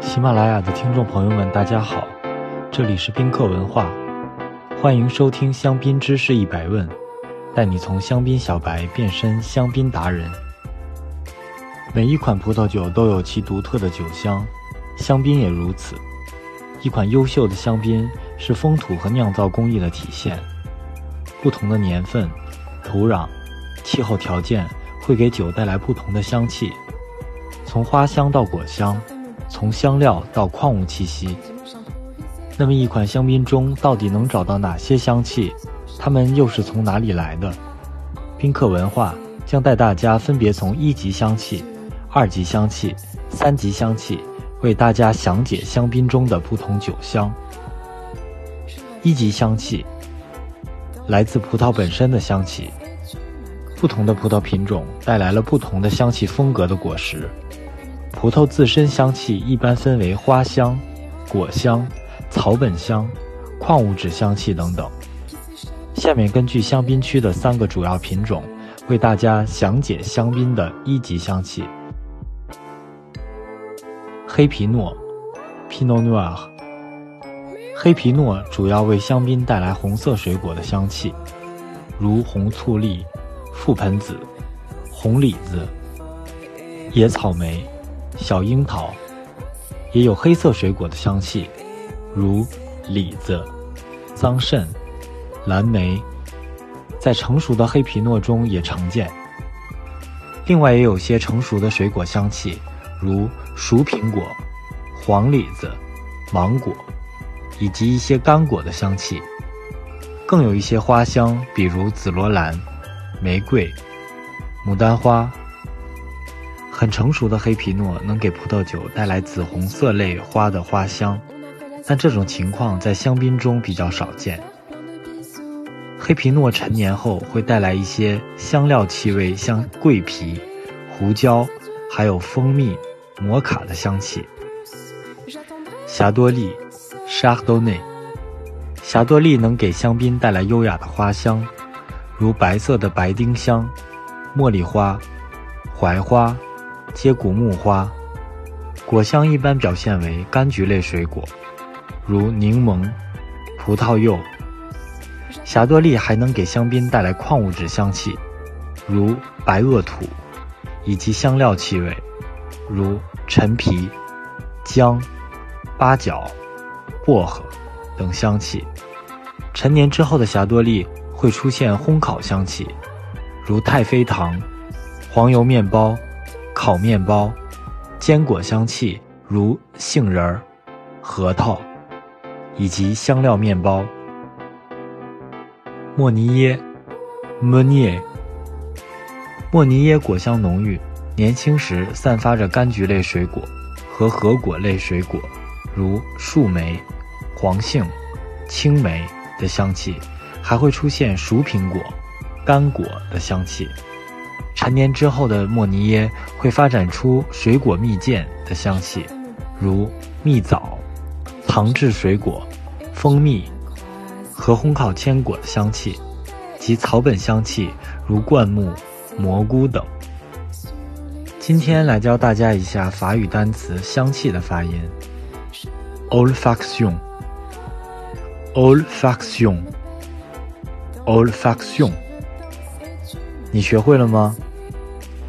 喜马拉雅的听众朋友们，大家好，这里是宾客文化，欢迎收听香槟知识一百问，带你从香槟小白变身香槟达人。每一款葡萄酒都有其独特的酒香，香槟也如此。一款优秀的香槟是风土和酿造工艺的体现，不同的年份、土壤、气候条件会给酒带来不同的香气，从花香到果香。从香料到矿物气息，那么一款香槟中到底能找到哪些香气？它们又是从哪里来的？宾客文化将带大家分别从一级香气、二级香气、三级香气，为大家详解香槟中的不同酒香。一级香气来自葡萄本身的香气，不同的葡萄品种带来了不同的香气风格的果实。葡萄自身香气一般分为花香、果香、草本香、矿物质香气等等。下面根据香槟区的三个主要品种，为大家详解香槟的一级香气。黑皮诺 （Pinot Noir）。黑皮诺主要为香槟带来红色水果的香气，如红醋栗、覆盆子、红李子、野草莓。小樱桃，也有黑色水果的香气，如李子、桑葚、蓝莓，在成熟的黑皮诺中也常见。另外，也有些成熟的水果香气，如熟苹果、黄李子、芒果，以及一些干果的香气。更有一些花香，比如紫罗兰、玫瑰、牡丹花。很成熟的黑皮诺能给葡萄酒带来紫红色类花的花香，但这种情况在香槟中比较少见。黑皮诺陈年后会带来一些香料气味，像桂皮、胡椒，还有蜂蜜、摩卡的香气。霞多丽 （Chardonnay），霞多丽能给香槟带来优雅的花香，如白色的白丁香、茉莉花、槐花。接骨木花，果香一般表现为柑橘类水果，如柠檬、葡萄柚。霞多丽还能给香槟带来矿物质香气，如白垩土，以及香料气味，如陈皮、姜、八角、薄荷等香气。陈年之后的霞多丽会出现烘烤香气，如太妃糖、黄油面包。烤面包，坚果香气如杏仁儿、核桃，以及香料面包。莫尼耶 m o n i e 莫尼耶果香浓郁，年轻时散发着柑橘类水果和核果类水果，如树莓、黄杏、青梅的香气，还会出现熟苹果、干果的香气。陈年之后的莫尼耶会发展出水果蜜饯的香气，如蜜枣、糖制水果、蜂蜜和烘烤坚果的香气，及草本香气如灌木、蘑菇等。今天来教大家一下法语单词香气的发音：olfaction，olfaction，olfaction。你学会了吗？